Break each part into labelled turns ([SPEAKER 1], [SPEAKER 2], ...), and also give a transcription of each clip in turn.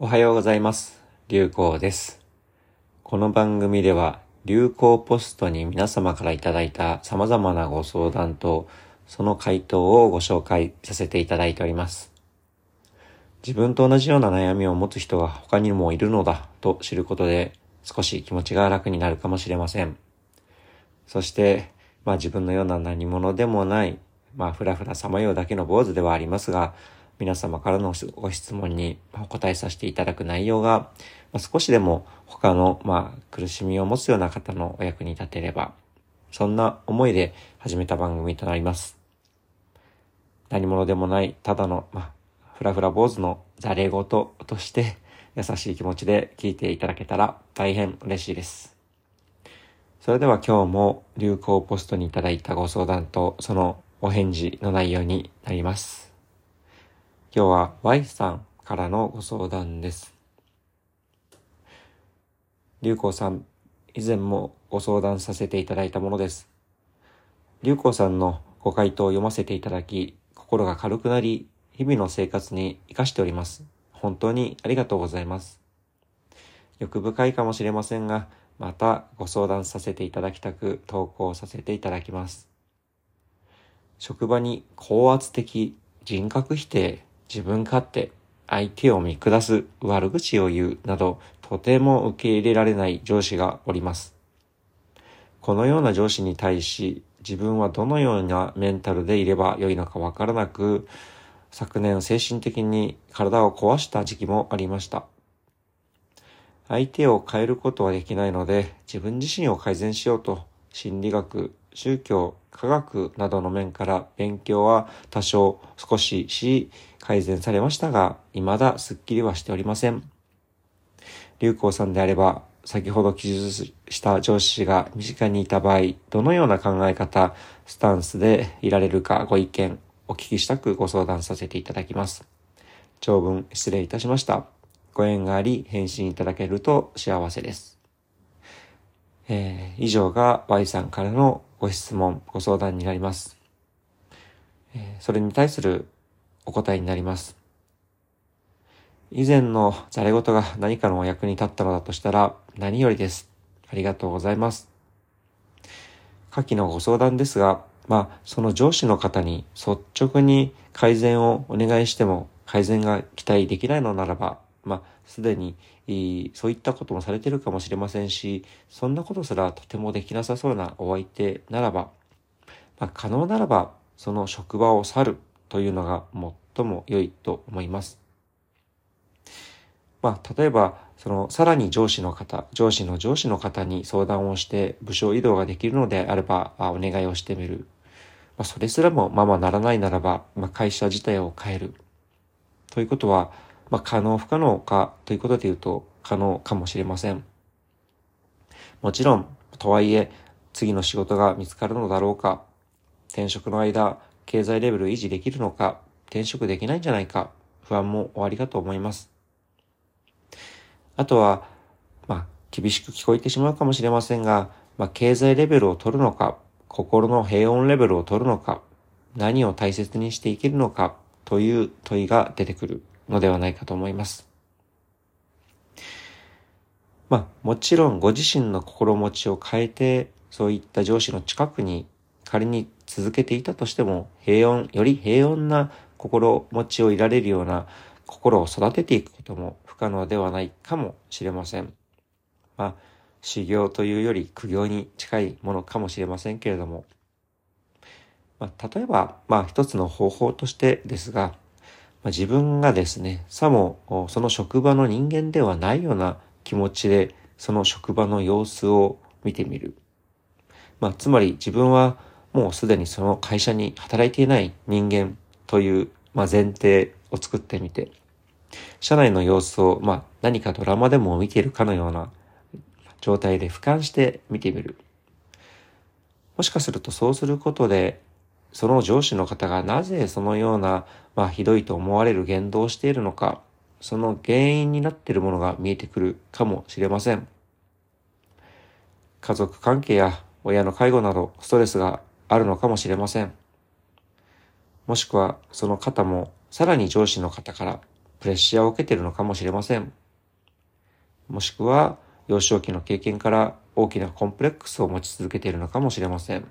[SPEAKER 1] おはようございます。流行です。この番組では流行ポストに皆様からいただいた様々なご相談とその回答をご紹介させていただいております。自分と同じような悩みを持つ人が他にもいるのだと知ることで少し気持ちが楽になるかもしれません。そして、まあ自分のような何者でもない、まあふらふらさまようだけの坊主ではありますが、皆様からのご質問にお答えさせていただく内容が、ま、少しでも他の、まあ、苦しみを持つような方のお役に立てれば、そんな思いで始めた番組となります。何者でもない、ただの、まあ、ふらふら坊主のざれ言として、優しい気持ちで聞いていただけたら大変嬉しいです。それでは今日も流行ポストにいただいたご相談とそのお返事の内容になります。今日は Y さんからのご相談です。流行さん、以前もご相談させていただいたものです。流行さんのご回答を読ませていただき、心が軽くなり、日々の生活に活かしております。本当にありがとうございます。欲深いかもしれませんが、またご相談させていただきたく投稿させていただきます。職場に高圧的、人格否定、自分勝手、相手を見下す、悪口を言うなど、とても受け入れられない上司がおります。このような上司に対し、自分はどのようなメンタルでいればよいのかわからなく、昨年精神的に体を壊した時期もありました。相手を変えることはできないので、自分自身を改善しようと、心理学、宗教、科学などの面から勉強は多少少しし改善されましたが、未だスッキリはしておりません。流行さんであれば、先ほど記述した上司が身近にいた場合、どのような考え方、スタンスでいられるかご意見、お聞きしたくご相談させていただきます。長文失礼いたしました。ご縁があり、返信いただけると幸せです。えー、以上が Y さんからのご質問、ご相談になります。えー、それに対するお答えになります。以前のざれ言が何かのお役に立ったのだとしたら何よりです。ありがとうございます。下記のご相談ですが、まあ、その上司の方に率直に改善をお願いしても改善が期待できないのならば、まあ、すでにそういったこともされているかもしれませんし、そんなことすらとてもできなさそうなお相手ならば、まあ、可能ならば、その職場を去るというのが最も良いと思います。まあ、例えば、その、さらに上司の方、上司の上司の方に相談をして部署移動ができるのであれば、あお願いをしてみる。まあ、それすらもままならないならば、まあ、会社自体を変える。ということは、まあ、可能不可能かということで言うと可能かもしれません。もちろん、とはいえ、次の仕事が見つかるのだろうか、転職の間、経済レベル維持できるのか、転職できないんじゃないか、不安もおありかと思います。あとは、まあ、厳しく聞こえてしまうかもしれませんが、まあ、経済レベルを取るのか、心の平穏レベルを取るのか、何を大切にしていけるのか、という問いが出てくるのではないかと思います。まあ、もちろんご自身の心持ちを変えて、そういった上司の近くに仮に続けていたとしても、平穏、より平穏な心持ちをいられるような心を育てていくことも不可能ではないかもしれません。まあ、修行というより苦行に近いものかもしれませんけれども、まあ、例えば、まあ一つの方法としてですが、まあ、自分がですね、さもその職場の人間ではないような気持ちで、その職場の様子を見てみる。まあ、つまり自分はもうすでにその会社に働いていない人間という、まあ、前提を作ってみて、社内の様子を、まあ、何かドラマでも見ているかのような状態で俯瞰して見てみる。もしかするとそうすることで、その上司の方がなぜそのような、まあ、ひどいと思われる言動をしているのか、その原因になっているものが見えてくるかもしれません。家族関係や親の介護などストレスがあるのかもしれません。もしくはその方もさらに上司の方からプレッシャーを受けているのかもしれません。もしくは、幼少期の経験から大きなコンプレックスを持ち続けているのかもしれません。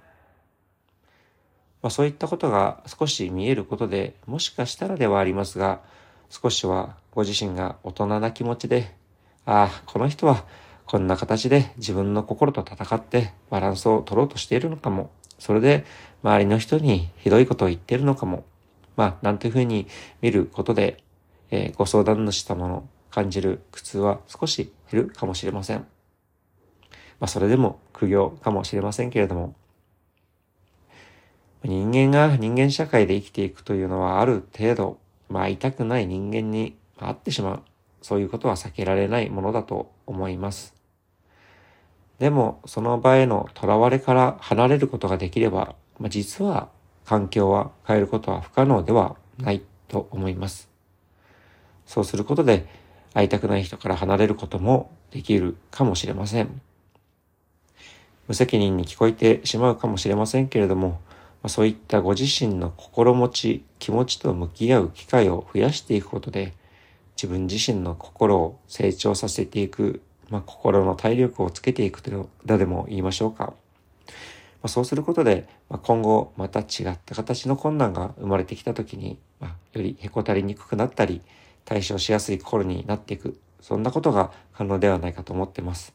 [SPEAKER 1] まあ、そういったことが少し見えることで、もしかしたらではありますが、少しはご自身が大人な気持ちで、ああ、この人はこんな形で自分の心と戦ってバランスを取ろうとしているのかも。それで周りの人にひどいことを言ってるのかも。まあ、なんていうふうに見ることで、えー、ご相談主様の感じる苦痛は少し減るかもしれません。まあ、それでも苦行かもしれませんけれども、人間が人間社会で生きていくというのはある程度、まあ、痛くない人間に会ってしまう。そういうことは避けられないものだと思います。でも、その場への囚われから離れることができれば、まあ、実は環境は変えることは不可能ではないと思います。そうすることで、会いたくない人から離れることもできるかもしれません。無責任に聞こえてしまうかもしれませんけれども、まあ、そういったご自身の心持ち、気持ちと向き合う機会を増やしていくことで、自分自身の心を成長させていく、まあ、心の体力をつけていくというのでも言いましょうか。まあ、そうすることで、ま、今後また違った形の困難が生まれてきたときに、まあ、よりへこたりにくくなったり、対処しやすい心になっていく、そんなことが可能ではないかと思っています。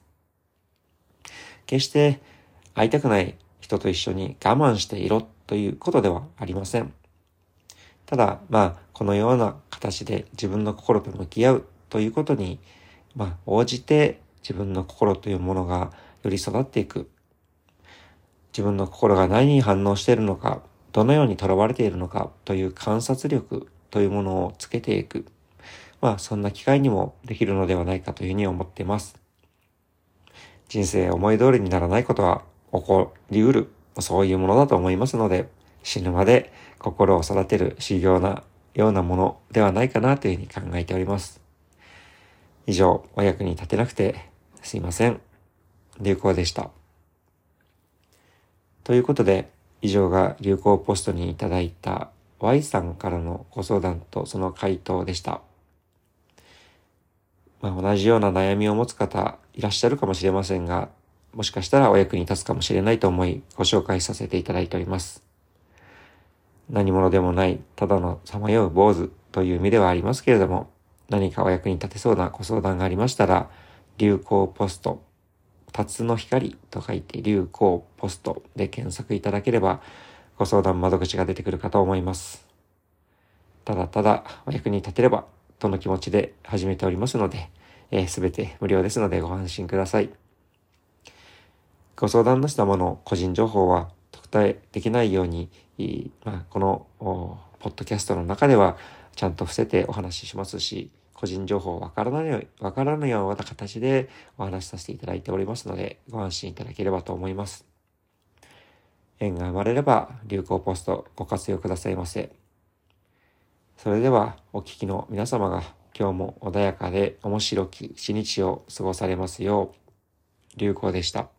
[SPEAKER 1] 決して会いたくない人と一緒に我慢していろということではありません。ただ、まあ、このような形で自分の心と向き合うということに、まあ、応じて自分の心というものがより育っていく。自分の心が何に反応しているのか、どのように囚われているのかという観察力というものをつけていく。まあ、そんな機会にもできるのではないかというふうに思っています。人生思い通りにならないことは起こりうるそういうものだと思いますので、死ぬまで心を育てる修行なようなものではないかなというふうに考えております。以上、お役に立てなくてすいません。流行でした。ということで、以上が流行ポストにいただいた Y さんからのご相談とその回答でした。まあ、同じような悩みを持つ方いらっしゃるかもしれませんが、もしかしたらお役に立つかもしれないと思いご紹介させていただいております。何者でもない、ただのさまよう坊主という意味ではありますけれども、何かお役に立てそうなご相談がありましたら、流行ポスト、辰の光と書いて流行ポストで検索いただければ、ご相談窓口が出てくるかと思います。ただただお役に立てれば、との気持ちで始めておりますので、す、え、べ、て無料ですのでご安心ください。ご相談のしたもの、個人情報は特定できないように、まあ、このポッドキャストの中ではちゃんと伏せてお話ししますし、個人情報わからない、わからないような形でお話しさせていただいておりますので、ご安心いただければと思います。縁が生まれれば流行ポストご活用くださいませ。それではお聞きの皆様が今日も穏やかで面白き一日を過ごされますよう、流行でした。